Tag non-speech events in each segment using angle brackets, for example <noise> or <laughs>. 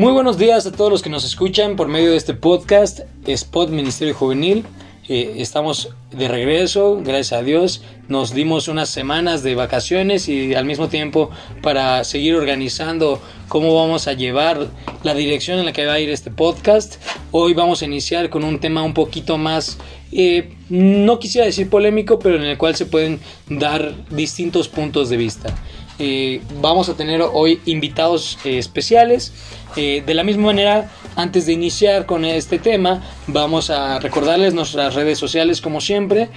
Muy buenos días a todos los que nos escuchan por medio de este podcast, Spot Ministerio Juvenil. Eh, estamos de regreso, gracias a Dios. Nos dimos unas semanas de vacaciones y al mismo tiempo para seguir organizando cómo vamos a llevar la dirección en la que va a ir este podcast. Hoy vamos a iniciar con un tema un poquito más, eh, no quisiera decir polémico, pero en el cual se pueden dar distintos puntos de vista. Eh, vamos a tener hoy invitados eh, especiales. Eh, de la misma manera, antes de iniciar con este tema, vamos a recordarles nuestras redes sociales como siempre.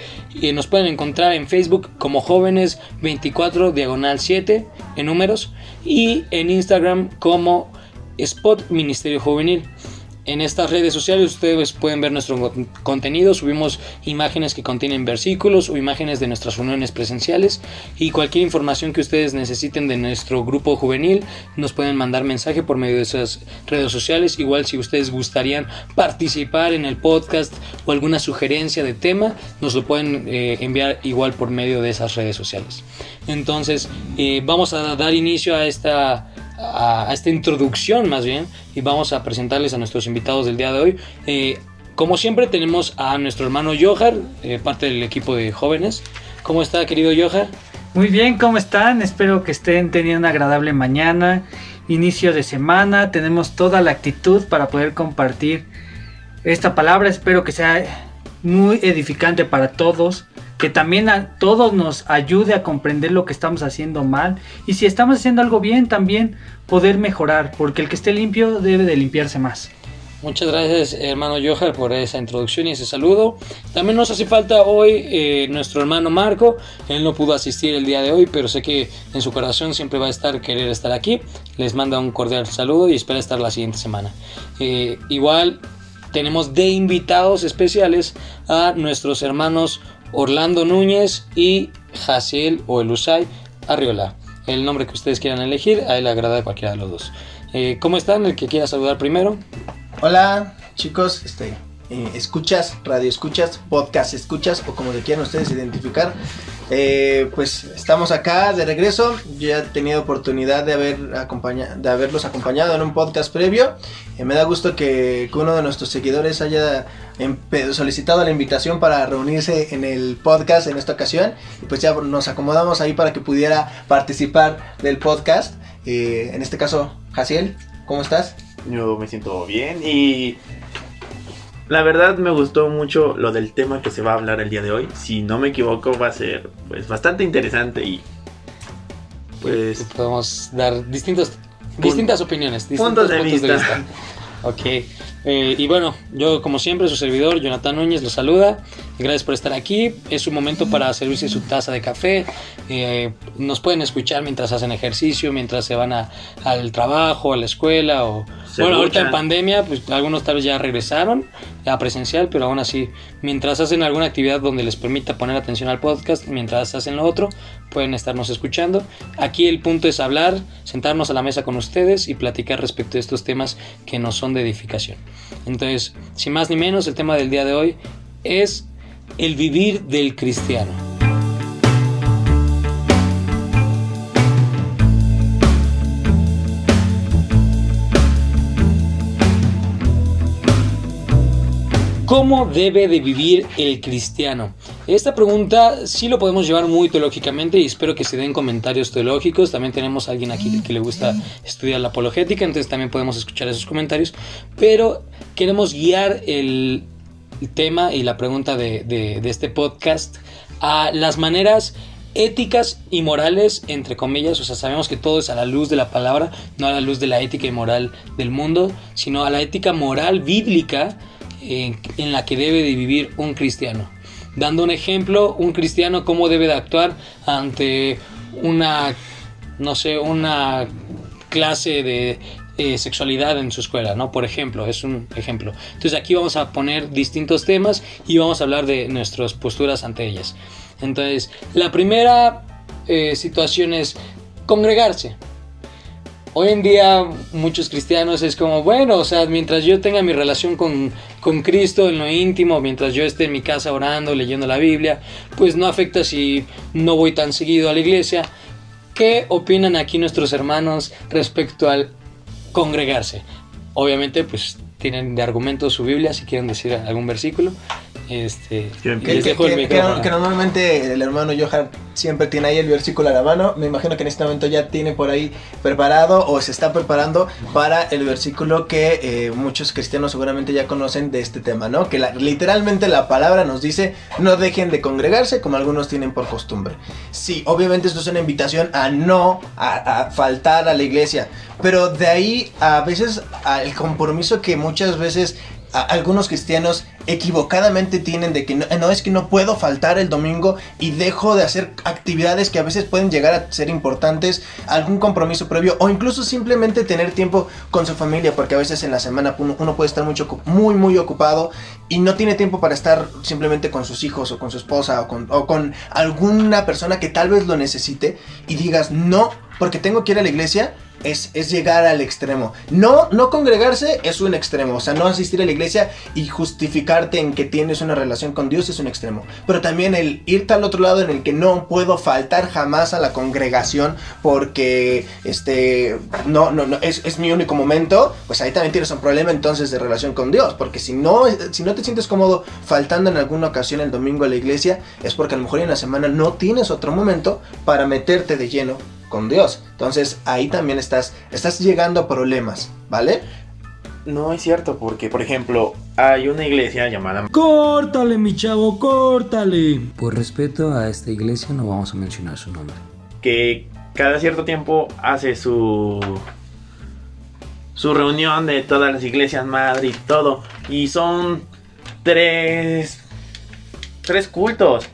nos pueden encontrar en Facebook como jóvenes 24 diagonal 7 en números y en Instagram como Spot Ministerio Juvenil. En estas redes sociales ustedes pueden ver nuestro contenido, subimos imágenes que contienen versículos o imágenes de nuestras reuniones presenciales y cualquier información que ustedes necesiten de nuestro grupo juvenil nos pueden mandar mensaje por medio de esas redes sociales. Igual si ustedes gustarían participar en el podcast o alguna sugerencia de tema, nos lo pueden eh, enviar igual por medio de esas redes sociales. Entonces eh, vamos a dar inicio a esta a, esta introducción más bien y vamos a presentarles a nuestros invitados del día de hoy. Eh, como siempre tenemos a nuestro hermano Johar, eh, parte del equipo de jóvenes. ¿Cómo está querido Johar? Muy bien, ¿cómo están? Espero que estén teniendo una agradable mañana, inicio de semana. Tenemos toda la actitud para poder compartir esta palabra. Espero que sea muy edificante para todos que también a todos nos ayude a comprender lo que estamos haciendo mal y si estamos haciendo algo bien también poder mejorar, porque el que esté limpio debe de limpiarse más. Muchas gracias hermano Johar por esa introducción y ese saludo. También nos hace falta hoy eh, nuestro hermano Marco. Él no pudo asistir el día de hoy, pero sé que en su corazón siempre va a estar querer estar aquí. Les manda un cordial saludo y espera estar la siguiente semana. Eh, igual tenemos de invitados especiales a nuestros hermanos Orlando Núñez y Jaciel o Elusay Arriola. El nombre que ustedes quieran elegir, a él le agrada cualquiera de los dos. Eh, ¿Cómo están? El que quiera saludar primero. Hola, chicos, este, eh, escuchas, radio escuchas, podcast escuchas o como le quieran ustedes identificar. Eh, pues estamos acá de regreso. Yo ya he tenido oportunidad de, haber de haberlos acompañado en un podcast previo. Eh, me da gusto que, uno de nuestros seguidores haya solicitado la invitación para reunirse en el podcast en esta ocasión. Y pues ya nos acomodamos ahí para que pudiera participar del podcast. Eh, en este caso, Jaciel, ¿cómo estás? Yo me siento bien y la verdad me gustó mucho lo del tema que se va a hablar el día de hoy. Si no me equivoco va a ser pues bastante interesante y pues podemos dar distintos distintas opiniones, distintos puntos de, vista. <laughs> Ok, eh, y bueno, yo como siempre, su servidor, Jonathan Núñez, lo saluda. Gracias por estar aquí. Es un momento para servirse su taza de café. Eh, nos pueden escuchar mientras hacen ejercicio, mientras se van al trabajo, a la escuela o bueno, ahorita en pandemia, pues algunos tal vez ya regresaron a presencial, pero aún así, mientras hacen alguna actividad donde les permita poner atención al podcast, mientras hacen lo otro, pueden estarnos escuchando. Aquí el punto es hablar, sentarnos a la mesa con ustedes y platicar respecto de estos temas que no son de edificación. Entonces, sin más ni menos, el tema del día de hoy es el vivir del cristiano. ¿Cómo debe de vivir el cristiano? Esta pregunta sí lo podemos llevar muy teológicamente y espero que se den comentarios teológicos. También tenemos a alguien aquí que le gusta estudiar la apologética, entonces también podemos escuchar esos comentarios. Pero queremos guiar el, tema y la pregunta de, de este podcast a las maneras éticas y morales, entre comillas, o sea, sabemos que todo es a la luz de la palabra, no a la luz de la ética y moral del mundo, sino a la ética moral bíblica en, la que debe de vivir un cristiano. Dando un ejemplo, un cristiano cómo debe de actuar ante una, no sé, una clase de eh, sexualidad en su escuela, ¿no? Por ejemplo, es un ejemplo. Entonces aquí vamos a poner distintos temas y vamos a hablar de nuestras posturas ante ellas. Entonces, la primera eh, situación es congregarse. Hoy en día muchos cristianos es como, bueno, o sea, mientras yo tenga mi relación con, con Cristo en lo íntimo, mientras yo esté en mi casa orando, leyendo la Biblia, pues no afecta si no voy tan seguido a la iglesia. ¿Qué opinan aquí nuestros hermanos respecto al congregarse? obviamente, pues tienen de argumento su Biblia si quieren decir algún versículo. Este, Que, que- que- que- micrófono. que normalmente el hermano Johan siempre tiene ahí el versículo a la mano. Me imagino que en este momento ya tiene por ahí preparado o se está preparando para el versículo que eh, muchos cristianos seguramente ya conocen de este tema, ¿no? Que la- literalmente la palabra nos dice no dejen de congregarse como algunos tienen por costumbre. Sí, obviamente esto es una invitación a no a, a faltar a la iglesia, pero de ahí a veces a el compromiso que muchas veces algunos cristianos equivocadamente tienen de que no, no, es que no puedo faltar el domingo y dejo de hacer actividades que a veces pueden llegar a ser importantes, algún compromiso previo o incluso simplemente tener tiempo con su familia porque a veces en la semana uno, uno puede estar mucho, muy muy ocupado y no tiene tiempo para estar simplemente con sus hijos o con su esposa o con, o con alguna persona que tal vez lo necesite y digas no porque tengo que ir a la iglesia es, es llegar al extremo. No, no congregarse es un extremo. O sea, no asistir a la iglesia y justificarte en que tienes una relación con Dios es un extremo. Pero también el irte al otro lado en el que no puedo faltar jamás a la congregación porque este no, no, no es, es mi único momento, pues ahí también tienes un problema entonces de relación con Dios. Porque si no, si no te sientes cómodo faltando en alguna ocasión el domingo a la iglesia, es porque a lo mejor en la semana no tienes otro momento para meterte de lleno con Dios. Entonces ahí también estás, estás llegando a problemas, ¿vale? No es cierto, porque por ejemplo, hay una iglesia llamada Córtale, mi chavo, córtale. Por respeto a esta iglesia no vamos a mencionar su nombre. que cada cierto tiempo hace su su reunión de todas las iglesias madre y todo y son tres tres cultos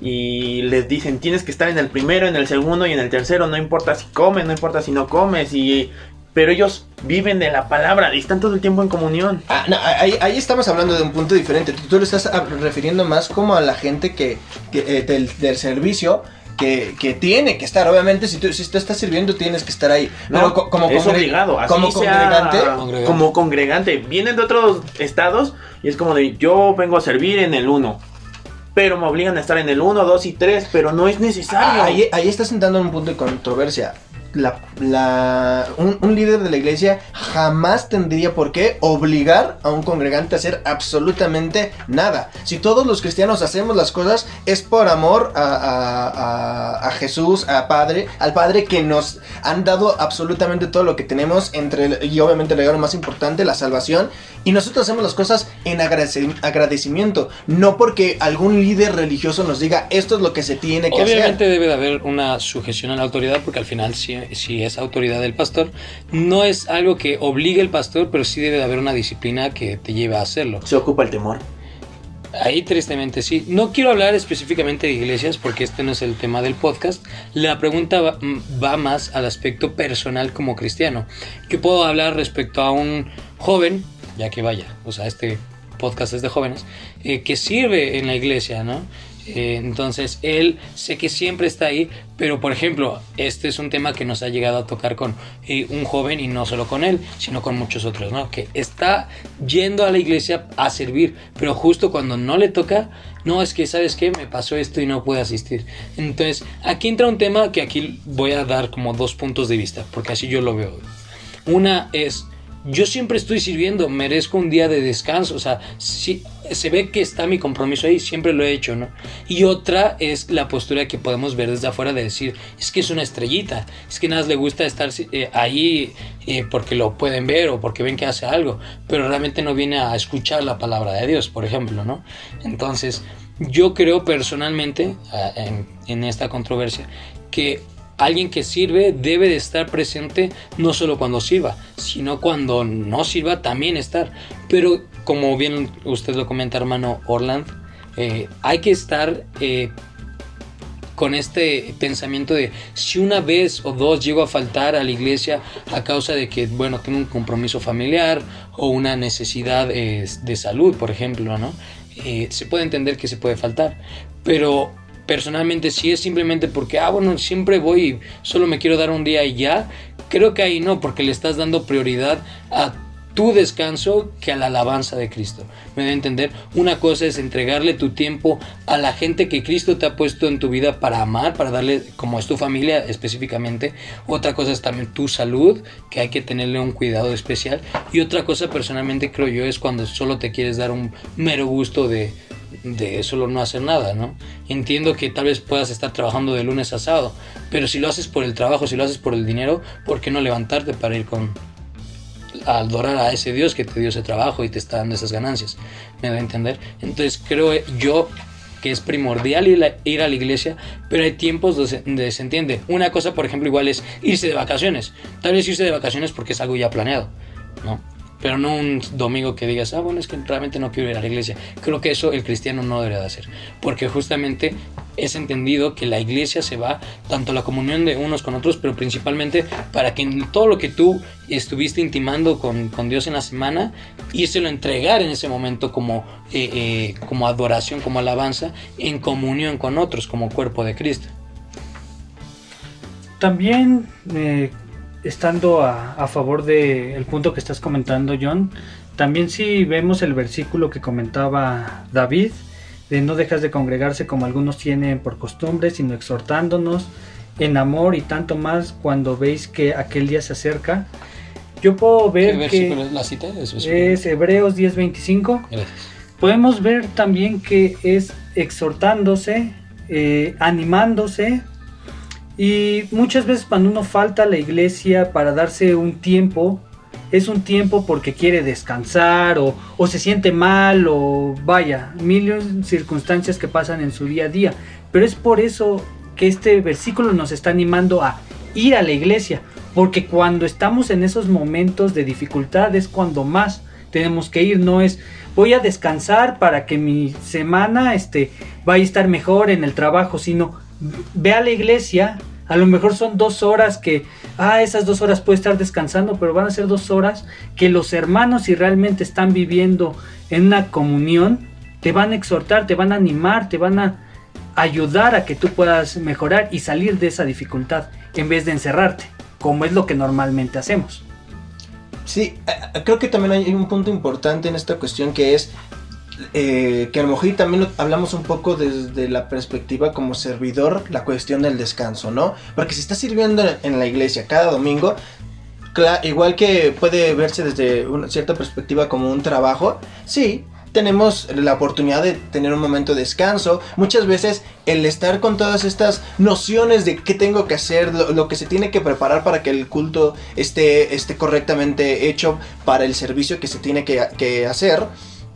y les dicen tienes que estar en el primero, en el segundo y en el tercero, no importa si comes, no importa si no comes y pero ellos viven de la palabra y están todo el tiempo en comunión. Ah, no, ahí, ahí estamos hablando de un punto diferente. Tú, tú lo estás refiriendo más como a la gente que, que, eh, del, del servicio. Que, que tiene que estar, obviamente, si tú, si tú estás sirviendo, tienes que estar ahí. No, Pero co- como, es obligado, así como sea- congregante, Congregante. como congregante. Vienen de otros estados y es como de yo vengo a servir en el 1. Pero me obligan a estar en el 1, 2 y 3, pero no es necesario. Ah, Ahí, ahí estás entrando en un punto de controversia. La, la- un, un líder de la iglesia jamás tendría por qué obligar a un congregante a hacer absolutamente nada. Si todos los cristianos hacemos las cosas es por amor a, a- a- Jesús, a Padre, al Padre que nos han dado absolutamente todo lo que tenemos entre y obviamente el regalo más importante, la salvación. Y nosotros hacemos las cosas en agradeci- agradecimiento, no porque algún líder religioso nos diga esto es lo que se tiene que hacer. Obviamente debe de haber una sujeción a la autoridad porque al final si, si es autoridad del pastor, no es algo que obligue el pastor, pero sí debe de haber una disciplina que te lleve a hacerlo. Se ocupa el temor. Ahí tristemente sí. No quiero hablar específicamente de iglesias porque este no es el tema del podcast. La pregunta va, mm, va más al aspecto personal como cristiano. ¿Qué puedo hablar respecto a un joven, ya que vaya, o sea, este podcast es de jóvenes, eh, que sirve en la iglesia, ¿no? Eh, entonces, él sé que siempre está ahí, pero por ejemplo, este es un tema que nos ha llegado a tocar con eh, un joven y no solo con él, sino con muchos otros, ¿no? Que está yendo a la iglesia a servir, pero justo cuando no le toca, no, es que, ¿sabes qué? Me pasó esto y no pude asistir. Entonces, aquí entra un tema que aquí voy a dar como dos puntos de vista, porque así yo lo veo. Una es, yo siempre estoy sirviendo, merezco un día de descanso, o sea, sí, se ve que está mi compromiso ahí, siempre lo he hecho, ¿no? Y otra es la postura que podemos ver desde afuera de decir, es que es una estrellita, es que nada le gusta estar eh, ahí eh, porque lo pueden ver o porque ven que hace algo, pero realmente no viene a escuchar la palabra de Dios, por ejemplo, ¿no? Entonces, yo creo personalmente ah, en esta controversia que alguien que sirve debe de estar presente no solo cuando sirva, sino cuando no sirva también estar. Pero como bien usted lo comenta, hermano Orland, eh, hay que estar eh, con este pensamiento de si una vez o dos llego a faltar a la iglesia a causa de que, bueno, tengo un compromiso familiar o una necesidad eh, de salud, por ejemplo, ¿no? Se puede entender que se puede faltar, pero personalmente si es simplemente porque, ah, bueno, siempre voy y solo me quiero dar un día y ya, creo que ahí no, porque le estás dando prioridad a tu descanso que a la alabanza de Cristo. Me da a entender, una cosa es entregarle tu tiempo a la gente que Cristo te ha puesto en tu vida para amar, para darle, como es tu familia específicamente. Otra cosa es también tu salud, que hay que tenerle un cuidado especial. Y otra cosa personalmente creo yo es cuando solo te quieres dar un mero gusto de, de solo no hacer nada, ¿no? Entiendo que tal vez puedas estar trabajando de lunes a sábado, pero si lo haces por el trabajo, si lo haces por el dinero, ¿por qué no levantarte para ir con, a adorar a ese Dios que te dio ese trabajo y te está dando esas ganancias. ¿Me da a entender? Entonces creo yo que es primordial ir a, la iglesia, pero hay tiempos donde se entiende. Una cosa, por ejemplo, igual es irse de vacaciones. Tal vez irse de vacaciones porque es algo ya planeado, ¿no? Pero no un domingo que digas, ah, bueno, es que realmente no quiero ir a la iglesia. Creo que eso el cristiano no debería de hacer, porque justamente es entendido que la iglesia se va tanto la comunión de unos con otros, pero principalmente para que en todo lo que tú estuviste intimando con, con Dios en la semana, y lo entregar en ese momento como, eh, eh, como adoración, como alabanza, en comunión con otros, como cuerpo de Cristo. También eh, estando a, favor del punto que estás comentando, John, también si vemos el versículo que comentaba David, de no dejas de congregarse como algunos tienen por costumbre, sino exhortándonos en amor y tanto más cuando veis que aquel día se acerca. Yo puedo ver que la cita es, Hebreos 10:25. Podemos ver también que es exhortándose, eh, animándose y muchas veces cuando uno falta a la iglesia para darse un tiempo, es un tiempo porque quiere descansar o, se siente mal o vaya, mil circunstancias que pasan en su día a día. Pero es por eso que este versículo nos está animando a ir a la iglesia, porque cuando estamos en esos momentos de dificultad es cuando más tenemos que ir, no es voy a descansar para que mi semana este, vaya a estar mejor en el trabajo, sino ve a la iglesia, a lo mejor son dos horas que, ah, esas dos horas puede estar descansando, pero van a ser dos horas que los hermanos, si realmente están viviendo en una comunión, te van a exhortar, te van a animar, te van a ayudar a que tú puedas mejorar y salir de esa dificultad en vez de encerrarte, como es lo que normalmente hacemos. Sí, eh, creo que también hay un punto importante en esta cuestión que es eh, que a lo mejor también hablamos un poco desde la perspectiva como servidor, la cuestión del descanso, ¿no? Porque si estás sirviendo en la iglesia cada domingo, igual que puede verse desde una cierta perspectiva como un trabajo, sí, tenemos la oportunidad de tener un momento de descanso. Muchas veces el estar con todas estas nociones de qué tengo que hacer, lo, que se tiene que preparar para que el culto esté, esté correctamente hecho para el servicio que se tiene que, que hacer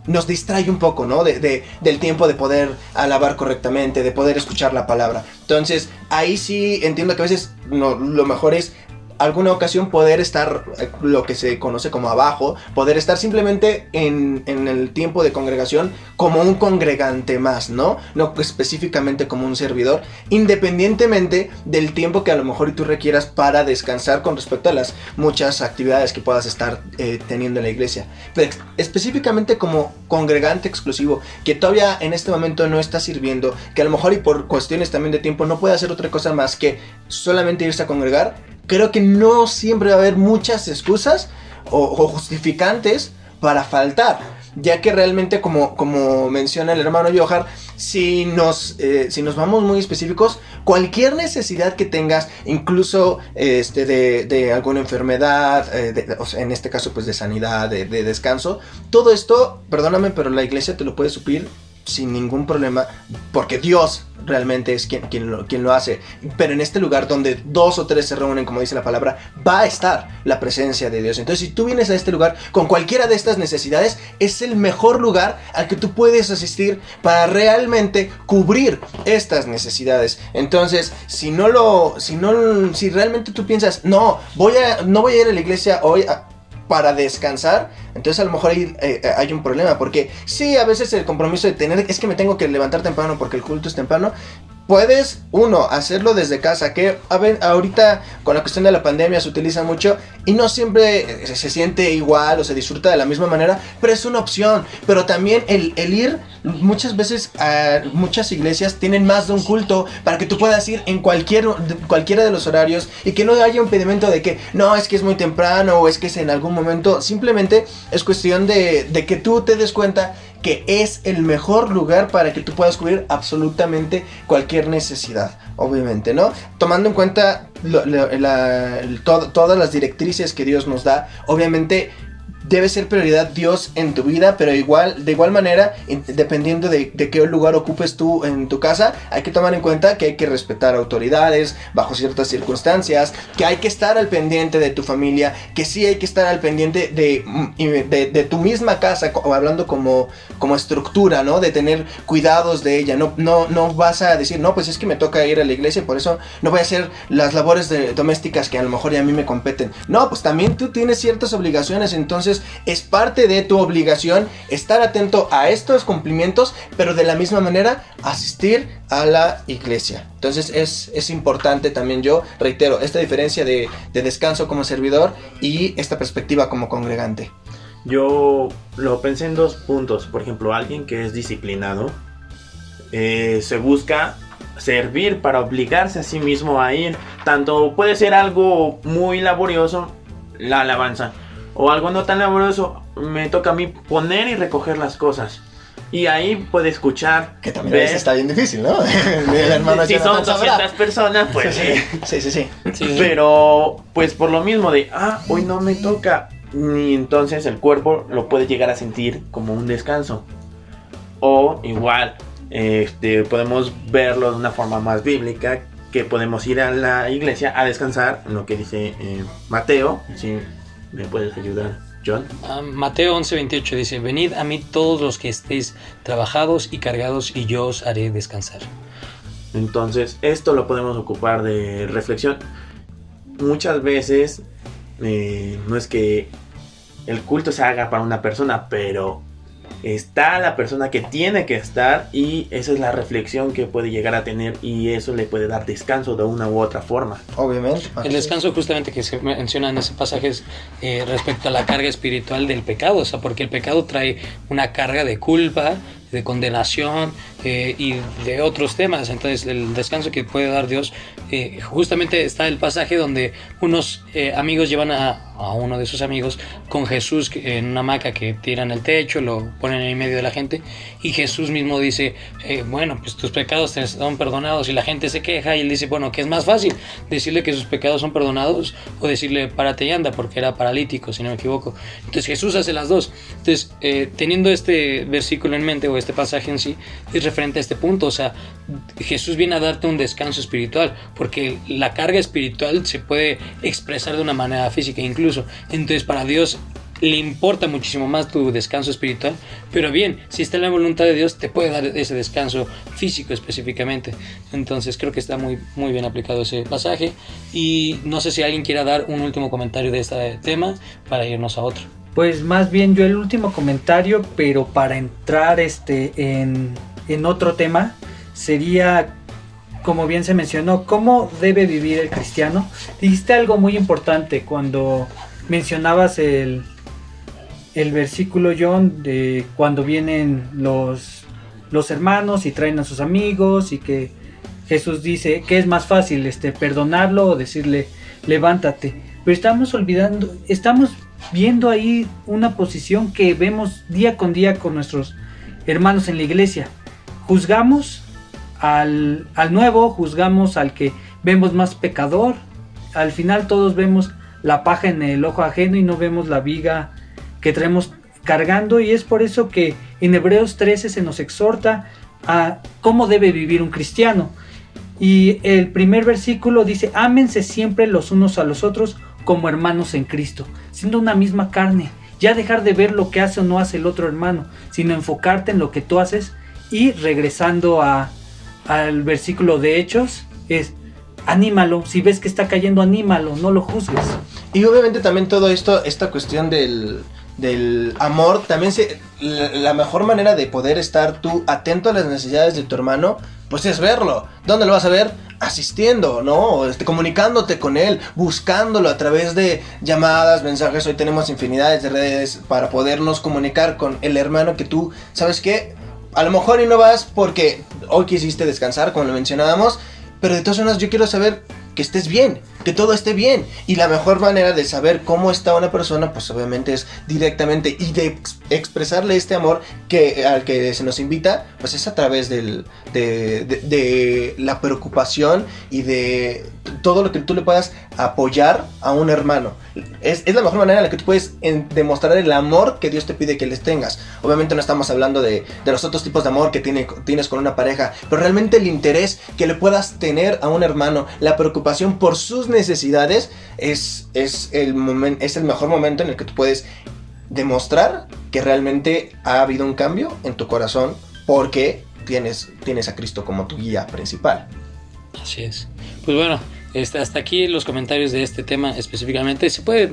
nos distrae un poco, ¿no? De, del tiempo de poder alabar correctamente, de poder escuchar la palabra. Entonces, ahí sí entiendo que a veces no, lo mejor es alguna ocasión poder estar eh, lo que se conoce como abajo, poder estar simplemente en, el tiempo de congregación como un congregante más, ¿no? No específicamente como un servidor, independientemente del tiempo que a lo mejor tú requieras para descansar con respecto a las muchas actividades que puedas estar eh, teniendo en la iglesia. Pero específicamente como congregante exclusivo, que todavía en este momento no está sirviendo, que a lo mejor y por cuestiones también de tiempo no puede hacer otra cosa más que solamente irse a congregar, creo que no siempre va a haber muchas excusas o, justificantes para faltar. Ya que realmente, como, como menciona el hermano Johar, si nos, eh, si nos vamos muy específicos, cualquier necesidad que tengas, incluso este, de, alguna enfermedad, eh, en este caso pues de sanidad, de, de descanso, todo esto, perdóname, pero la iglesia te lo puede suplir sin ningún problema, porque Dios realmente es quien, quien, lo, hace. Pero en este lugar donde dos o tres se reúnen, como dice la palabra, va a estar la presencia de Dios. Entonces, si tú vienes a este lugar con cualquiera de estas necesidades, es el mejor lugar al que tú puedes asistir para realmente cubrir estas necesidades. Entonces, si no lo, si no, si realmente tú piensas, no, voy a, no voy a ir a la iglesia hoy. Para descansar, entonces a lo mejor hay, eh, hay un problema, porque sí, a veces el compromiso de tener, es que me tengo que levantar temprano porque el culto es temprano, puedes, uno, hacerlo desde casa, que a ahorita con la cuestión de la pandemia se utiliza mucho y no siempre se siente igual o se disfruta de la misma manera, pero es una opción. Pero también el, el ir, muchas veces a muchas iglesias tienen más de un culto para que tú puedas ir en cualquier, cualquiera de los horarios y que no haya impedimento de que no, es que es muy temprano o es que es en algún momento. Simplemente es cuestión de, de que tú te des cuenta que es el mejor lugar para que tú puedas cubrir absolutamente cualquier necesidad, obviamente, ¿no? Tomando en cuenta todas las directrices que Dios nos da, obviamente debe ser prioridad Dios en tu vida, pero igual, de igual manera, dependiendo de, qué lugar ocupes tú en tu casa, hay que tomar en cuenta que hay que respetar autoridades bajo ciertas circunstancias, que hay que estar al pendiente de tu familia, que sí hay que estar al pendiente de, de, tu misma casa, hablando como, como estructura, ¿no? De tener cuidados de ella, no, no, no vas a decir, no, pues es que me toca ir a la iglesia, por eso no voy a hacer las labores domésticas que a lo mejor ya a mí me competen. No, pues también tú tienes ciertas obligaciones, entonces es parte de tu obligación estar atento a estos cumplimientos, pero de la misma manera asistir a la iglesia. Entonces es, importante también yo, reitero, esta diferencia de, descanso como servidor y esta perspectiva como congregante. Yo lo pensé en dos puntos. Por ejemplo, alguien que es disciplinado eh, se busca servir para obligarse a sí mismo a ir. Tanto puede ser algo muy laborioso, la alabanza, o algo no tan laborioso, me toca a mí poner y recoger las cosas. Y ahí puede escuchar. Que también está bien difícil, ¿no? <laughs> si son 200 personas, pues sí. Sí, sí, sí. Pero, pues por lo mismo de, ah, hoy no me toca. Y entonces el cuerpo lo puede llegar a sentir como un descanso. O igual, este, podemos verlo de una forma más bíblica, que podemos ir a la iglesia a descansar, en lo que dice eh, Mateo, ¿sí? ¿Me puedes ayudar, John? Ah, Mateo 11:28 dice, venid a mí todos los que estéis trabajados y cargados y yo os haré descansar. Entonces, esto lo podemos ocupar de reflexión. Muchas veces eh, no es que el culto se haga para una persona, pero está la persona que tiene que estar y esa es la reflexión que puede llegar a tener y eso le puede dar descanso de una u otra forma. Obviamente. El descanso justamente que se menciona en ese pasaje es eh, respecto a la carga espiritual del pecado, o sea, porque el pecado trae una carga de culpa, de condenación eh, y de otros temas. Entonces el descanso que puede dar Dios, eh, justamente está el pasaje donde unos eh, amigos llevan a, a, uno de sus amigos con Jesús en una hamaca que tiran el techo, lo ponen en medio de la gente y Jesús mismo dice, bueno, pues tus pecados te son perdonados y la gente se queja y él dice, bueno, ¿qué es más fácil? Decirle que sus pecados son perdonados o decirle párate y anda porque era paralítico, si no me equivoco. Entonces Jesús hace las dos. Entonces, teniendo este versículo en mente o este pasaje en sí es referente a este punto. O sea, Jesús viene a darte un descanso espiritual, porque la carga espiritual se puede expresar de una manera física incluso. Entonces, para Dios le importa muchísimo más tu descanso espiritual, pero bien, si está en la voluntad de Dios, te puede dar ese descanso físico específicamente. Entonces creo que está muy, muy bien aplicado ese pasaje y no sé si alguien quiera dar un último comentario de este tema para irnos a otro. Pues más bien yo el último comentario, pero para entrar este en, otro tema, sería como bien se mencionó, ¿cómo debe vivir el cristiano? Dijiste algo muy importante cuando mencionabas el, el versículo, John, de cuando vienen los, los hermanos y traen a sus amigos y que Jesús dice que es más fácil este, perdonarlo o decirle levántate. Pero estamos olvidando, estamos viendo ahí una posición que vemos día con día con nuestros hermanos en la iglesia. Juzgamos al, nuevo, juzgamos al que vemos más pecador. Al final todos vemos la paja en el ojo ajeno y no vemos la viga que traemos cargando y es por eso que en Hebreos 13 se nos exhorta a cómo debe vivir un cristiano. Y el primer versículo dice, ámense siempre los unos a los otros como hermanos en Cristo, siendo una misma carne. Ya dejar de ver lo que hace o no hace el otro hermano, sino enfocarte en lo que tú haces y regresando a, al versículo de Hechos, es anímalo, si ves que está cayendo, anímalo, no lo juzgues. Y obviamente también todo esto, esta cuestión del, del amor, también se, la, mejor manera de poder estar tú atento a las necesidades de tu hermano pues es verlo. ¿Dónde lo vas a ver? Asistiendo, ¿no? Este, comunicándote con él, buscándolo a través de llamadas, mensajes. Hoy tenemos infinidades de redes para podernos comunicar con el hermano que tú, ¿sabes qué? A lo mejor y no vas porque hoy quisiste descansar, como lo mencionábamos, pero de todas formas yo quiero saber que estés bien, que todo esté bien. Y la mejor manera de saber cómo está una persona, pues obviamente es directamente y de ex- expresarle este amor que, al que se nos invita, pues es a través del, de, la preocupación y de todo lo que tú le puedas apoyar a un hermano. Es, es la mejor manera en la que tú puedes demostrar el amor que Dios te pide que les tengas. Obviamente no estamos hablando de, de los otros tipos de amor que tiene, tienes con una pareja, pero realmente el interés que le puedas tener a un hermano, la preocupación por sus necesidades, es, es, el, momen- es el mejor momento en el que tú puedes demostrar que realmente ha habido un cambio en tu corazón porque tienes, tienes a Cristo como tu guía principal. Así es. Pues bueno, este, hasta aquí los comentarios de este tema específicamente. Se puede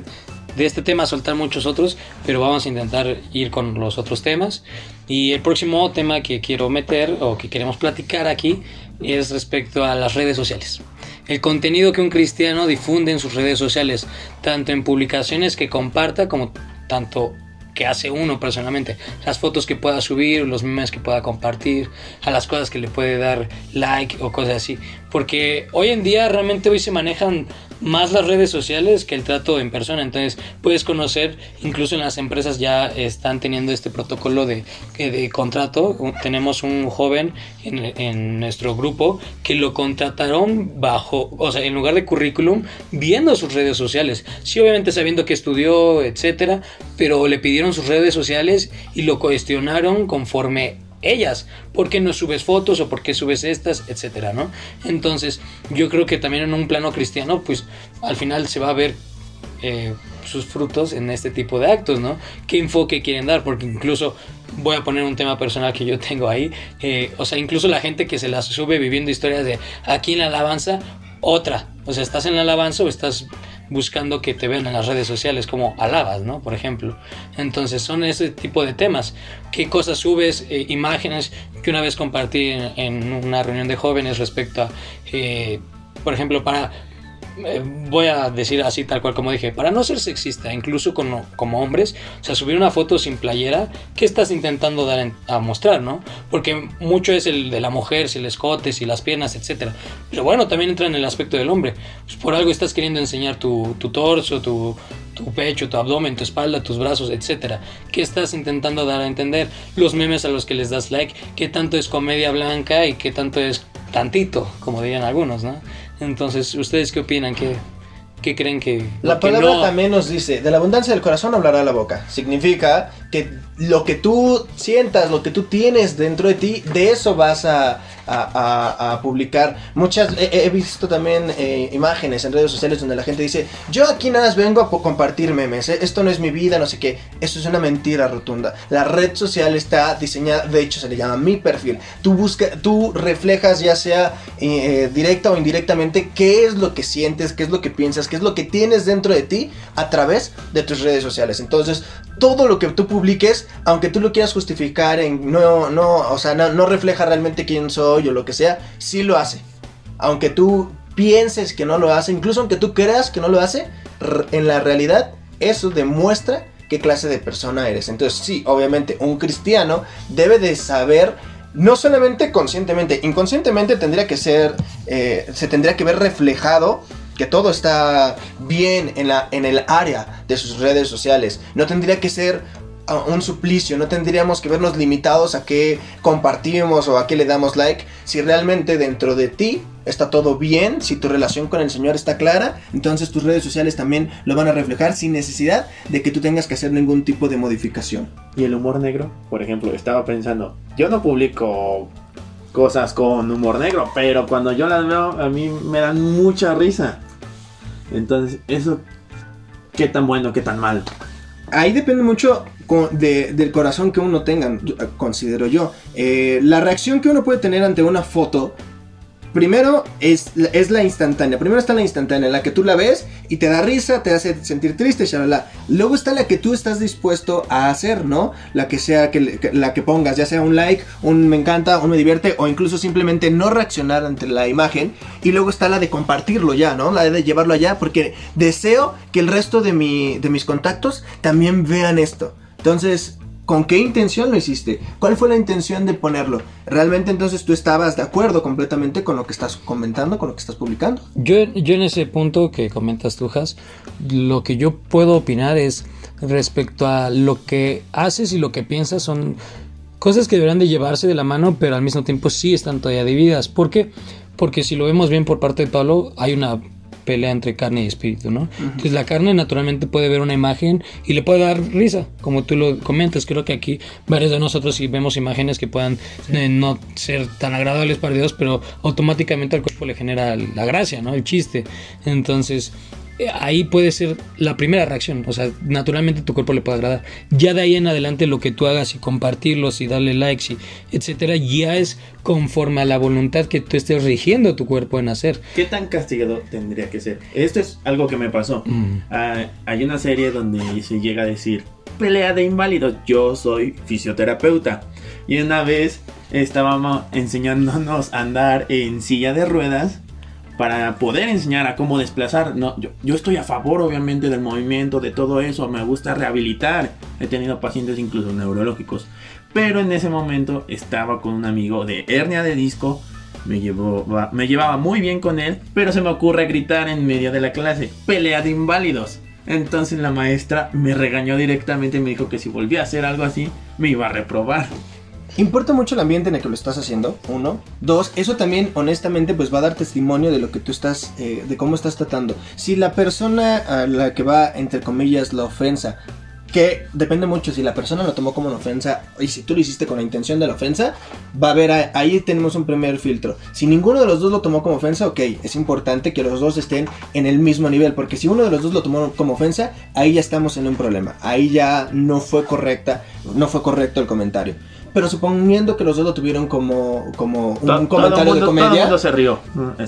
de este tema soltar muchos otros, pero vamos a intentar ir con los otros temas. Y el próximo tema que quiero meter o que queremos platicar aquí es respecto a las redes sociales. El contenido que un cristiano difunde en sus redes sociales, tanto en publicaciones que comparta como tanto que hace uno personalmente, las fotos que pueda subir, los memes que pueda compartir, a las cosas que le puede dar like o cosas así. Porque hoy en día realmente hoy se manejan más las redes sociales que el trato en persona. Entonces puedes conocer, incluso en las empresas ya están teniendo este protocolo de, de contrato. Tenemos un joven en, en nuestro grupo que lo contrataron bajo, o sea, en lugar de currículum, viendo sus redes sociales. Sí, obviamente sabiendo que estudió, etcétera, pero le pidieron sus redes sociales y lo cuestionaron conforme ellas, ¿por qué no subes fotos o por qué subes estas, etcétera, ¿no? Entonces, yo creo que también en un plano cristiano, pues al final se va a ver eh, sus frutos en este tipo de actos, ¿no? ¿Qué enfoque quieren dar? Porque incluso voy a poner un tema personal que yo tengo ahí, eh, o sea, incluso la gente que se las sube viviendo historias de aquí en la alabanza, otra, o sea, estás en la alabanza o estás buscando que te vean en las redes sociales como alabas, ¿no? Por ejemplo. Entonces son ese tipo de temas. ¿Qué cosas subes? Eh, imágenes que una vez compartí en, una reunión de jóvenes respecto a, eh, por ejemplo, para eh, voy a decir así tal cual como dije, para no ser sexista, incluso como, como hombres, o sea, subir una foto sin playera, ¿qué estás intentando dar en- a mostrar, no? Porque mucho es el de la mujer, si el escote, si las piernas, etcétera. Pero bueno, también entra en el aspecto del hombre. Pues por algo estás queriendo enseñar tu, tu torso, tu, tu pecho, tu abdomen, tu espalda, tus brazos, etcétera. ¿Qué estás intentando dar a entender? Los memes a los que les das like, qué tanto es comedia blanca y qué tanto es tantito, como dirían algunos, ¿no? Entonces, ¿ustedes qué opinan? ¿Qué, qué creen que... La que palabra no- también nos dice, de la abundancia del corazón hablará la boca. Significa que lo que tú sientas, lo que tú tienes dentro de ti, de eso vas a, publicar. Muchas, he, visto también eh, imágenes en redes sociales donde la gente dice, yo aquí nada más vengo a compartir memes, eh, esto no es mi vida, no sé qué. Eso es una mentira rotunda. La red social está diseñada, de hecho se le llama mi perfil. Tú, busca, tú reflejas ya sea eh, directa o indirectamente qué es lo que sientes, qué es lo que piensas, qué es lo que tienes dentro de ti a través de tus redes sociales. Entonces, todo lo que tú publiques, aunque tú lo quieras justificar en no, no, o sea, no, refleja realmente quién soy o lo que sea, sí lo hace. Aunque tú pienses que no lo hace, incluso aunque tú creas que no lo hace, en la realidad eso demuestra qué clase de persona eres. Entonces, sí, obviamente, un cristiano debe de saber no solamente conscientemente, inconscientemente tendría que ser, eh, se tendría que ver reflejado que todo está bien en, la, en el área de sus redes sociales. No tendría que ser un suplicio, no tendríamos que vernos limitados a qué compartimos o a qué le damos like. Si realmente dentro de ti está todo bien, si tu relación con el Señor está clara, entonces tus redes sociales también lo van a reflejar sin necesidad de que tú tengas que hacer ningún tipo de modificación. Y el humor negro, por ejemplo, estaba pensando, yo no publico cosas con humor negro, pero cuando yo las veo a mí me dan mucha risa. Entonces, eso, ¿qué tan bueno, qué tan mal? Ahí depende mucho de- del corazón que uno tenga, yo- considero yo. Eh, la reacción que uno puede tener ante una foto primero es, es la instantánea. Primero está la instantánea, la que tú la ves y te da risa, te hace sentir triste, shalala. Luego está la que tú estás dispuesto a hacer, ¿no? La que sea que- la que pongas, ya sea un like, un me encanta, un me divierte o incluso simplemente no reaccionar ante la imagen. Y luego está la de compartirlo ya, ¿no? La de llevarlo allá porque deseo que el resto de, mi, de mis contactos también vean esto. Entonces, ¿Con qué intención lo hiciste? ¿Cuál fue la intención de ponerlo? ¿Realmente entonces tú estabas de acuerdo completamente con lo que estás comentando, con lo que estás publicando? Yo, yo en ese punto que comentas tú, Has, lo que yo puedo opinar es respecto a lo que haces y lo que piensas son cosas que deberán de llevarse de la mano, pero al mismo tiempo sí están todavía divididas. ¿Por qué? Porque si lo vemos bien por parte de Pablo, hay una pelea entre carne y espíritu, ¿no? Entonces la carne naturalmente puede ver una imagen y le puede dar risa, como tú lo comentas. Creo que aquí varios de nosotros sí vemos imágenes que puedan eh, no ser tan agradables para Dios, pero automáticamente al cuerpo le genera la gracia, ¿no? El chiste. Entonces ahí puede ser la primera reacción, o sea, naturalmente tu cuerpo le puede agradar. Ya de ahí en adelante lo que tú hagas y compartirlos y darle likes y etcétera, ya es conforme a la voluntad que tú estés rigiendo tu cuerpo en hacer. ¿Qué tan castigado tendría que ser? Esto es algo que me pasó. Mm. Ah, hay una serie donde se llega a decir pelea de inválidos. Yo soy fisioterapeuta. Y una vez estábamos enseñándonos a andar en silla de ruedas para poder enseñar a cómo desplazar. No, yo, yo estoy a favor, obviamente, del movimiento, de todo eso. Me gusta rehabilitar. He tenido pacientes incluso neurológicos. Pero en ese momento estaba con un amigo de hernia de disco. Me, llevó, me llevaba muy bien con él, pero se me ocurre gritar en medio de la clase, pelea de inválidos. Entonces la maestra me regañó directamente y me dijo que si volvía a hacer algo así, me iba a reprobar. Importa mucho el ambiente en el que lo estás haciendo, uno. Dos, eso también honestamente pues va a dar testimonio de lo que tú estás, eh, de cómo estás tratando. Si la persona a la que va, entre comillas, la ofensa, que depende mucho si la persona lo tomó como una ofensa y si tú lo hiciste con la intención de la ofensa, va a haber, ahí tenemos un primer filtro. Si ninguno de los dos lo tomó como ofensa, ok, es importante que los dos estén en el mismo nivel, porque si uno de los dos lo tomó como ofensa, ahí ya estamos en un problema. Ahí ya no fue correcta, no fue correcto el comentario. Pero suponiendo que los dos lo tuvieron como, como un todo comentario mundo- de Todo el comedia, mundo se rió.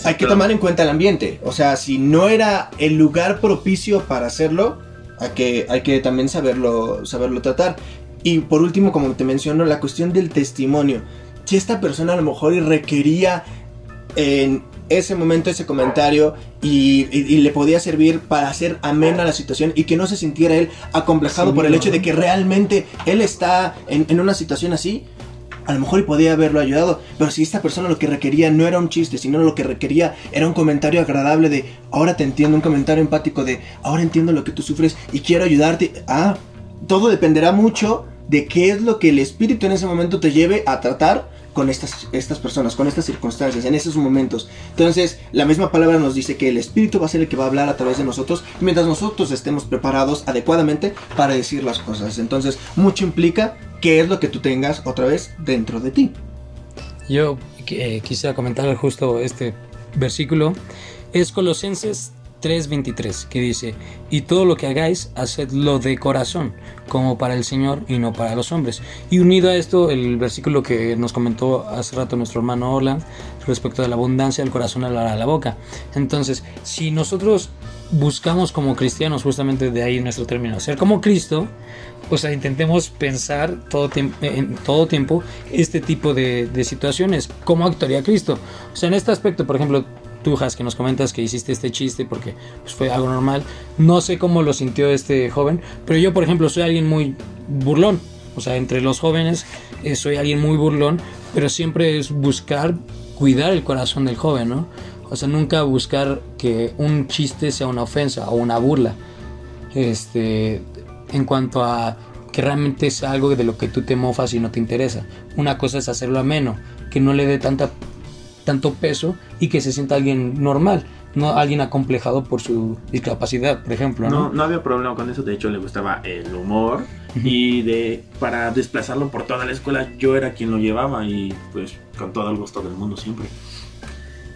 hay que tomar en cuenta el ambiente. O sea, si no era el lugar propicio para hacerlo, hay que, hay que también saberlo, saberlo tratar. Y por último, como te menciono, la cuestión del testimonio. Si esta persona a lo mejor requería en ese momento ese comentario y, y- y le podía servir para hacer amena la situación y que no se sintiera él acomplejado Sí, por el hecho de que realmente él está en, en una situación así, a lo mejor y podía haberlo ayudado, pero si esta persona lo que requería no era un chiste, sino lo que requería era un comentario agradable de, ahora te entiendo, un comentario empático de, ahora entiendo lo que tú sufres y quiero ayudarte. Ah, todo dependerá mucho de qué es lo que el espíritu en ese momento te lleve a tratar con estas, estas personas, con estas circunstancias, en esos momentos. Entonces, la misma palabra nos dice que el espíritu va a ser el que va a hablar a través de nosotros, mientras nosotros estemos preparados adecuadamente para decir las cosas. Entonces, mucho implica qué es lo que tú tengas otra vez dentro de ti. Yo eh, comentar justo este versículo. Es Colosenses 3:23 que dice, y todo lo que hagáis, hacedlo de corazón, como para el Señor y no para los hombres. Y unido a esto, el versículo que nos comentó hace rato nuestro hermano Orland respecto de la abundancia del corazón a la, a la boca. Entonces, si nosotros buscamos como cristianos, justamente de ahí nuestro término, ser como Cristo, o sea, intentemos pensar todo en todo tiempo este tipo de, de situaciones. ¿Cómo actuaría Cristo? O sea, en este aspecto, por ejemplo, tú, Has, que nos comentas que hiciste este chiste porque pues, fue algo normal. No sé cómo lo sintió este joven, pero yo, por ejemplo, soy alguien muy burlón. O sea, entre los jóvenes eh, soy alguien muy burlón, pero siempre es buscar cuidar el corazón del joven, ¿no? O sea, nunca buscar que un chiste sea una ofensa o una burla. Este, en cuanto a que realmente es algo de lo que tú te mofas y no te interesa. Una cosa es hacerlo ameno, que no le dé tanta, tanto peso y que se sienta alguien normal, no alguien acomplejado por su discapacidad, por ejemplo. No, ¿no? no había problema con eso, de hecho le gustaba el humor y de para desplazarlo por toda la escuela yo era quien lo llevaba y pues con todo el gusto del mundo siempre.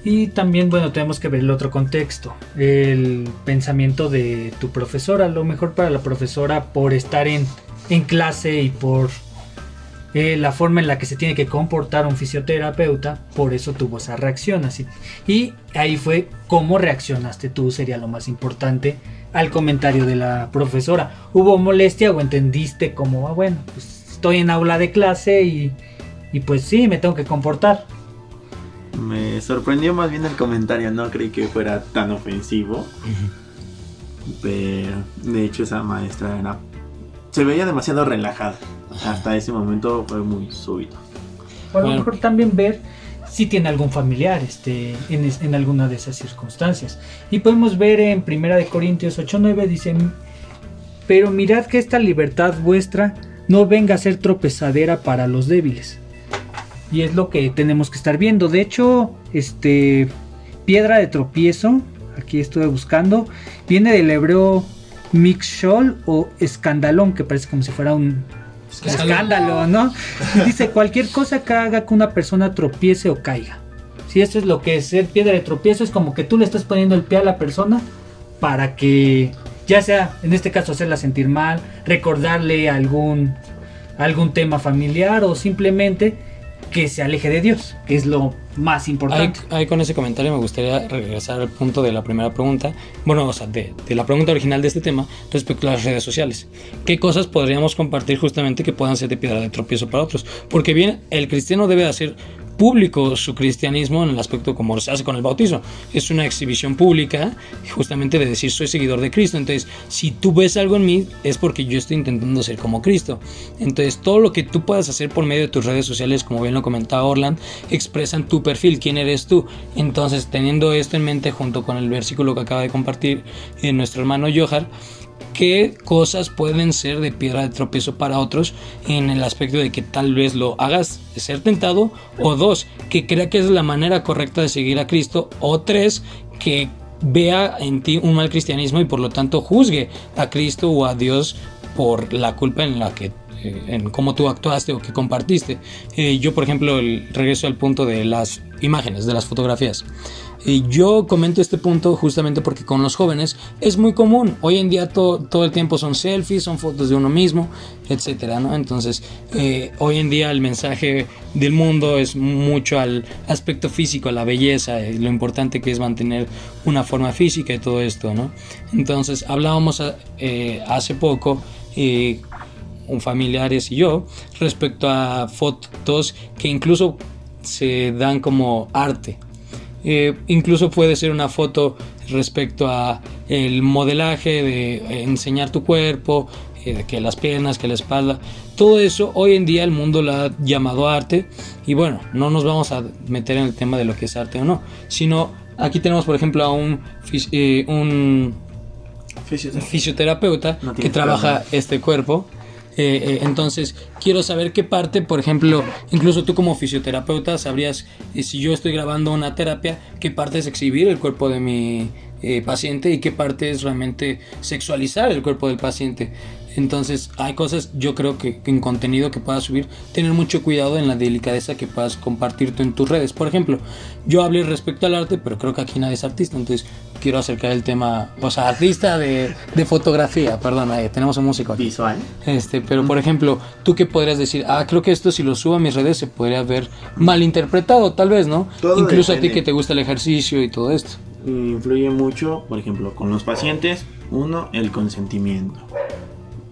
Y también, bueno, tenemos que ver el otro contexto, el pensamiento de tu profesora. A lo mejor para la profesora, por estar en, en clase y por eh, la forma en la que se tiene que comportar un fisioterapeuta, por eso tuvo esa reacción así. Y ahí fue cómo reaccionaste tú, sería lo más importante al comentario de la profesora. ¿Hubo molestia o entendiste como, ah, bueno, pues estoy en aula de clase y, y pues sí, me tengo que comportar? Me sorprendió más bien el comentario, no creí que fuera tan ofensivo. Pero de hecho esa maestra era... Se veía demasiado relajada. Hasta ese momento fue muy súbito. O a lo Bueno. mejor también ver si tiene algún familiar este, en, es- en alguna de esas circunstancias. Y podemos ver en Primera de Corintios 8.9 dice, pero mirad que esta libertad vuestra no venga a ser tropezadera para los débiles. Y es lo que tenemos que estar viendo. De hecho, este piedra de tropiezo, aquí estuve buscando, viene del hebreo mixol o escandalón, que parece como si fuera un escándalo, ¿no? <laughs> Dice cualquier cosa que haga que una persona tropiece o caiga. Si eso es lo que es ser piedra de tropiezo, es como que tú le estás poniendo el pie a la persona para que, ya sea, en este caso, hacerla sentir mal, recordarle algún, algún tema familiar o simplemente que se aleje de Dios, que es lo más Ahí, importante. ahí con ese comentario me gustaría regresar al punto de la primera pregunta, bueno, o sea, de, de la pregunta original de este tema respecto a las redes sociales. ¿Qué cosas podríamos compartir justamente que puedan ser de piedra de tropiezo para otros? Porque bien, el cristiano debe hacer público su cristianismo en el aspecto como se hace con el bautismo. Es una exhibición pública justamente de decir soy seguidor de Cristo. Entonces, si tú ves algo en mí es porque yo estoy intentando ser como Cristo. Entonces, todo lo que tú puedas hacer por medio de tus redes sociales, como bien lo comentaba Orland, expresan tu perfil, quién eres tú. Entonces, teniendo esto en mente junto con el versículo que acaba de compartir eh, nuestro hermano Johar, qué cosas pueden ser de piedra de tropiezo para otros en el aspecto de que tal vez lo hagas ser tentado o dos, que crea que es la manera correcta de seguir a Cristo o tres, que vea en ti un mal cristianismo y por lo tanto juzgue a Cristo o a Dios por la culpa en la que eh, en cómo tú actuaste o que compartiste. Eh, yo, por ejemplo, el- regreso al punto de las imágenes, de las fotografías. Y yo comento este punto justamente porque con los jóvenes es muy común. Hoy en día to- todo el tiempo son selfies, son fotos de uno mismo, etcétera, ¿no? Entonces, eh, hoy en día el mensaje del mundo es mucho al aspecto físico, a la belleza, eh, lo importante que es mantener una forma física y todo esto, ¿no? Entonces, hablábamos eh, hace poco. Un familiares y yo respecto a fotos que incluso se dan como arte. Eh, incluso puede ser una foto respecto a el modelaje de enseñar tu cuerpo, eh, que las piernas, que la espalda, todo eso hoy en día el mundo lo ha llamado arte y bueno, no nos vamos a meter en el tema de lo que es arte o no, sino aquí tenemos por ejemplo a un, eh, un fisioterapeuta No que trabaja problema. este cuerpo. Eh, eh, entonces, quiero saber qué parte, por ejemplo, incluso tú como fisioterapeuta sabrías eh, si yo estoy grabando una terapia, qué parte es exhibir el cuerpo de mi eh, paciente y qué parte es realmente sexualizar el cuerpo del paciente. Entonces, hay cosas, yo creo que, que en contenido que puedas subir, tener mucho cuidado en la delicadeza que puedas compartir tú en tus redes. Por ejemplo, yo hablé respecto al arte, pero creo que aquí nadie es artista, entonces quiero acercar el tema, o sea, artista de, de fotografía, perdón, ahí tenemos un músico aquí. Visual. Este, pero por ejemplo, tú qué podrías decir, ah, creo que esto si lo subo a mis redes se podría ver malinterpretado, tal vez, ¿no? Todo Incluso a ti que te gusta el ejercicio y todo esto. influye mucho, por ejemplo, con los pacientes. Uno, el consentimiento.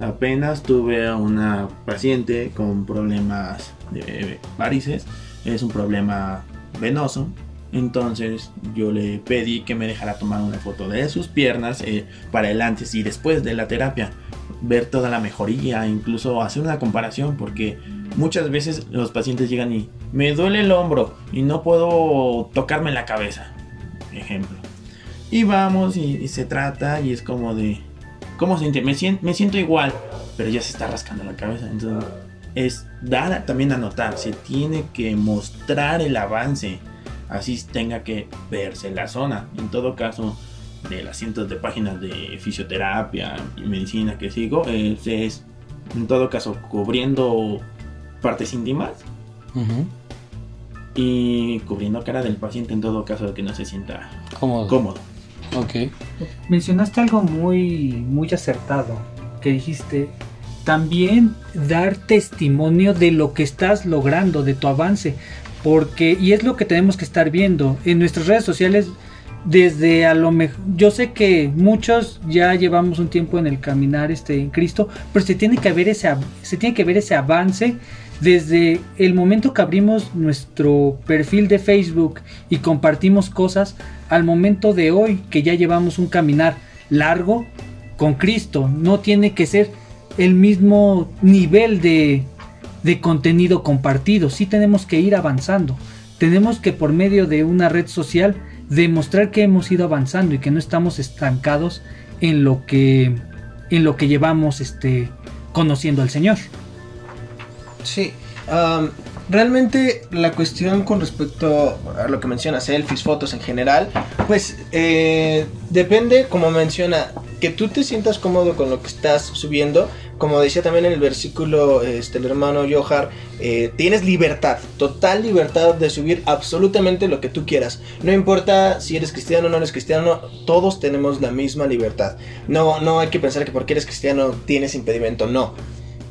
Apenas tuve a una paciente con problemas de varices. Es un problema venoso. Entonces yo le pedí que me dejara tomar una foto de sus piernas eh, para el antes y después de la terapia. Ver toda la mejoría, incluso hacer una comparación porque muchas veces los pacientes llegan y me duele el hombro y no puedo tocarme la cabeza. Ejemplo. Y vamos y, y se trata y es como de... ¿Cómo se siente? Me, me siento igual, pero ya se está rascando la cabeza. Entonces es dar a- también a notar, se tiene que mostrar el avance, así tenga que verse la zona. En todo caso, de las cientos de páginas de fisioterapia y medicina que sigo, es, es en todo caso cubriendo partes íntimas Ujú. y cubriendo cara del paciente en todo caso de que no se sienta Cómodo. cómodo. Ok. Mencionaste algo muy, muy acertado, que dijiste, también dar testimonio de lo que estás logrando, de tu avance. Porque, y es lo que tenemos que estar viendo en nuestras redes sociales, desde a lo mejor, yo sé que muchos ya llevamos un tiempo en el caminar este, en Cristo, pero se tiene que ver ese, se tiene que ver ese avance desde el momento que abrimos nuestro perfil de Facebook y compartimos cosas al momento de hoy que ya llevamos un caminar largo con Cristo. No tiene que ser el mismo nivel de, de contenido compartido. Sí tenemos que ir avanzando. Tenemos que por medio de una red social demostrar que hemos ido avanzando y que no estamos estancados en lo que en lo que llevamos este conociendo al Señor. Sí, realmente la cuestión con respecto a lo que menciona, selfies, fotos en general, pues eh, depende, como menciona, que tú te sientas cómodo con lo que estás subiendo. Como decía también en el versículo este, el hermano Johar, eh, tienes libertad, total libertad de subir absolutamente lo que tú quieras. No importa si eres cristiano o no eres cristiano, todos tenemos la misma libertad. No, no hay que pensar que porque eres cristiano tienes impedimento, no.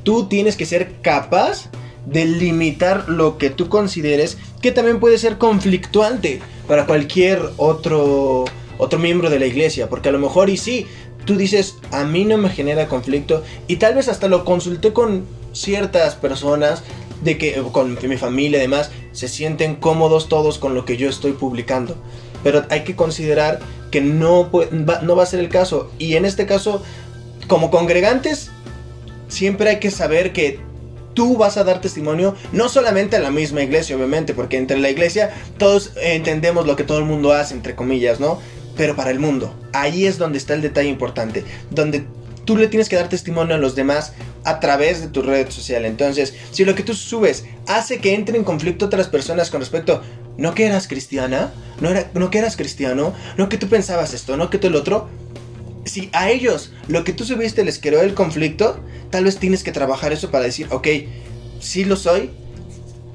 Tú tienes que ser capaz de limitar lo que tú consideres que también puede ser conflictuante para cualquier otro otro miembro de la iglesia, porque a lo mejor y sí, tú dices, a mí no me genera conflicto y tal vez hasta lo consulté con ciertas personas de que con mi familia y demás se sienten cómodos todos con lo que yo estoy publicando. Pero hay que considerar que no, no va a ser el caso. Y en este caso, como congregantes, siempre hay que saber que tú vas a dar testimonio, no solamente a la misma iglesia, obviamente, porque entre la iglesia todos entendemos lo que todo el mundo hace, entre comillas, ¿no? Pero para el mundo, ahí es donde está el detalle importante, donde tú le tienes que dar testimonio a los demás a través de tu red social. Entonces, si lo que tú subes hace que entre en conflicto otras personas con respecto, no que eras cristiana, no, era, no que eras cristiano, no que tú pensabas esto, no que tú el otro, si a ellos lo que tú subiste les creó el conflicto, tal vez tienes que trabajar eso para decir, ok, sí lo soy.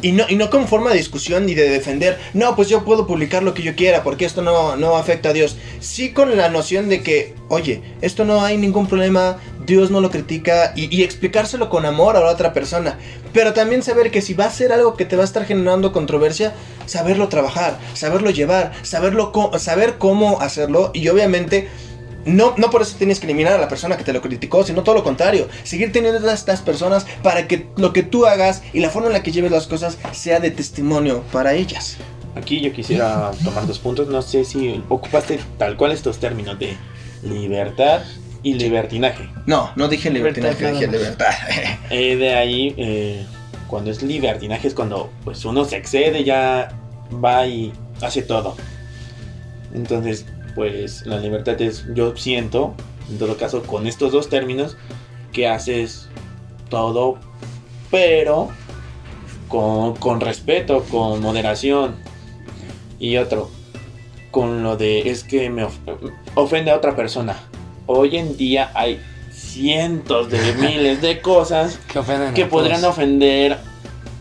Y no, y no como forma de discusión ni de defender, no, pues yo puedo publicar lo que yo quiera porque esto no, no afecta a Dios. Sí con la noción de que, oye, esto no hay ningún problema, Dios no lo critica y, y, explicárselo con amor a la otra persona. Pero también saber que si va a ser algo que te va a estar generando controversia, saberlo trabajar, saberlo llevar, saberlo saber cómo hacerlo y obviamente no, no por eso tienes que eliminar a la persona que te lo criticó, sino todo lo contrario. Seguir teniendo a estas personas para que lo que tú hagas y la forma en la que lleves las cosas sea de testimonio para ellas. Aquí yo quisiera tomar dos puntos. No sé si ocupaste tal cual estos términos de libertad y libertinaje. No, no dije libertinaje, dije libertad. <laughs> Eh, de ahí, eh, cuando es libertinaje es cuando pues uno se excede, ya va y hace todo. Entonces, pues la libertad es, yo siento, en todo caso, con estos dos términos, que haces todo, pero con, respeto, con moderación. Y otro, con lo de es que me ofende a otra persona. Hoy en día hay cientos de <laughs> miles de cosas que, que podrían ofender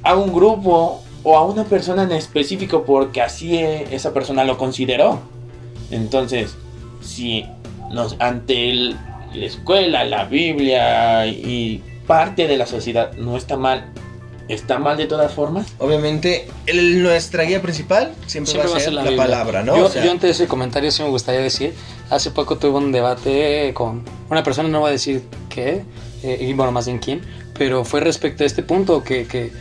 a un grupo o a una persona en específico porque así esa persona lo consideró. Entonces, si nos, ante la escuela, la Biblia y parte de la sociedad no está mal, ¿está mal de todas formas? Obviamente, nuestra guía principal siempre, va, a ser, la, palabra, ¿no? Yo, yo, antes de ese comentario sí me gustaría decir, hace poco tuve un debate con una persona, no voy a decir qué, eh, y bueno, más bien quién, pero fue respecto a este punto que, que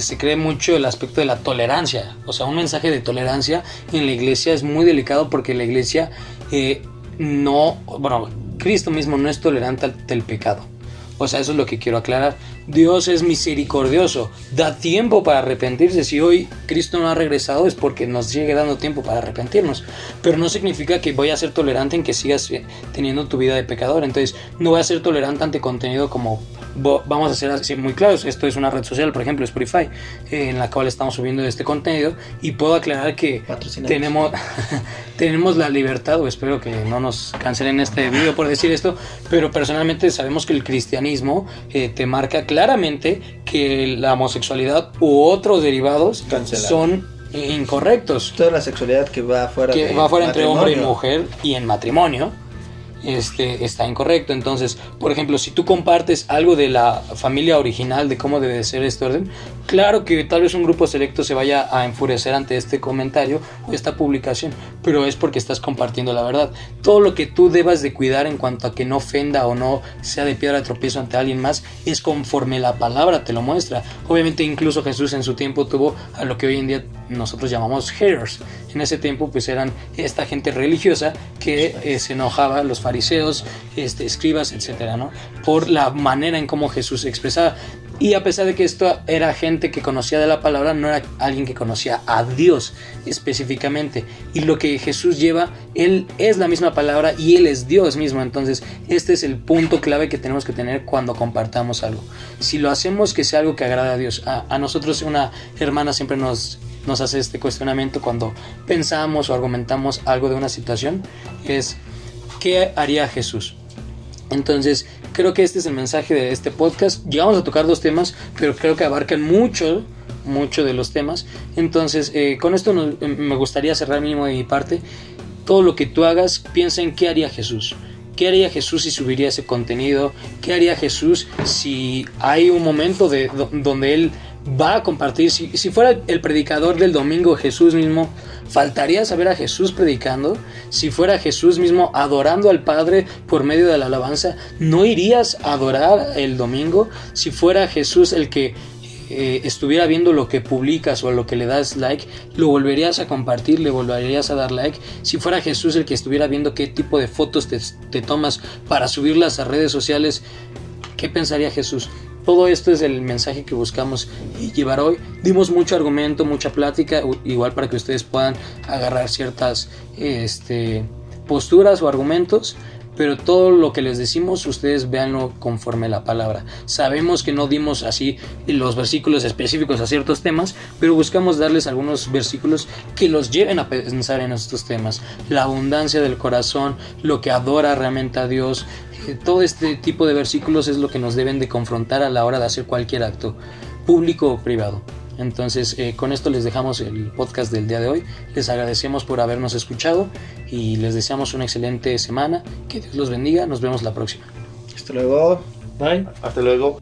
se cree mucho el aspecto de la tolerancia. O sea, un mensaje de tolerancia en la iglesia es muy delicado porque la iglesia eh, no, bueno, Cristo mismo no es tolerante al pecado. O sea, eso es lo que quiero aclarar. Dios es misericordioso, da tiempo para arrepentirse. Si hoy Cristo no ha regresado es porque nos sigue dando tiempo para arrepentirnos. Pero no significa que voy a ser tolerante en que sigas eh, teniendo tu vida de pecador. Entonces, no voy a ser tolerante ante contenido como vamos a ser así muy claros. Esto es una red social, por ejemplo, Spotify, eh, en la cual estamos subiendo este contenido. Y puedo aclarar que tenemos, <laughs> tenemos la libertad, o espero que no nos cancelen este video por decir esto, pero personalmente sabemos que el cristianismo eh, te marca claramente que la homosexualidad u otros derivados son incorrectos. Toda la sexualidad que va fuera que va fuera entre hombre y mujer y en matrimonio este, está incorrecto. Entonces, por ejemplo, si tú compartes algo de la familia original, de cómo debe ser este orden, claro que tal vez un grupo selecto se vaya a enfurecer ante este comentario o esta publicación, pero es porque estás compartiendo la verdad. Todo lo que tú debas de cuidar en cuanto a que no ofenda o no sea de piedra de tropiezo ante alguien más es conforme la palabra te lo muestra. Obviamente incluso Jesús en su tiempo tuvo a lo que hoy en día nosotros llamamos haters. En ese tiempo pues eran esta gente religiosa que eh, se enojaba, los fariseos, este, escribas, etcétera, ¿no? Por la manera en cómo Jesús se expresaba. Y a pesar de que esto era gente que conocía de la palabra, no era alguien que conocía a Dios específicamente. Y lo que Jesús lleva, Él es la misma palabra y Él es Dios mismo. Entonces, este es el punto clave que tenemos que tener cuando compartamos algo. Si lo hacemos, que sea algo que agrade a Dios. A, a nosotros una hermana siempre nos, nos hace este cuestionamiento cuando pensamos o argumentamos algo de una situación. Es, ¿qué haría Jesús? Entonces, creo que este es el mensaje de este podcast. Llegamos a tocar dos temas, pero creo que abarcan mucho, mucho de los temas. Entonces, eh, con esto no, me gustaría cerrar mínimo de mi parte. Todo lo que tú hagas, piensa en qué haría Jesús. ¿Qué haría Jesús si subiría ese contenido? ¿Qué haría Jesús si hay un momento de, donde Él va a compartir? Si, si fuera el predicador del domingo Jesús mismo, ¿faltaría saber a Jesús predicando? Si fuera Jesús mismo adorando al Padre por medio de la alabanza, ¿no irías a adorar el domingo? Si fuera Jesús el que eh, estuviera viendo lo que publicas o lo que le das like, lo volverías a compartir, le volverías a dar like. Si fuera Jesús el que estuviera viendo qué tipo de fotos te, te tomas para subirlas a redes sociales, ¿qué pensaría Jesús? Todo esto es el mensaje que buscamos llevar hoy. Dimos mucho argumento, mucha plática, igual para que ustedes puedan agarrar ciertas este, posturas o argumentos pero todo lo que les decimos ustedes véanlo conforme la palabra. Sabemos que no dimos así los versículos específicos a ciertos temas, pero buscamos darles algunos versículos que los lleven a pensar en estos temas. La abundancia del corazón, lo que adora realmente a Dios, todo este tipo de versículos es lo que nos deben de confrontar a la hora de hacer cualquier acto, público o privado. Entonces, eh, con esto les dejamos el podcast del día de hoy. Les agradecemos por habernos escuchado y les deseamos una excelente semana. Que Dios los bendiga. Nos vemos la próxima. Hasta luego. Bye. Hasta luego.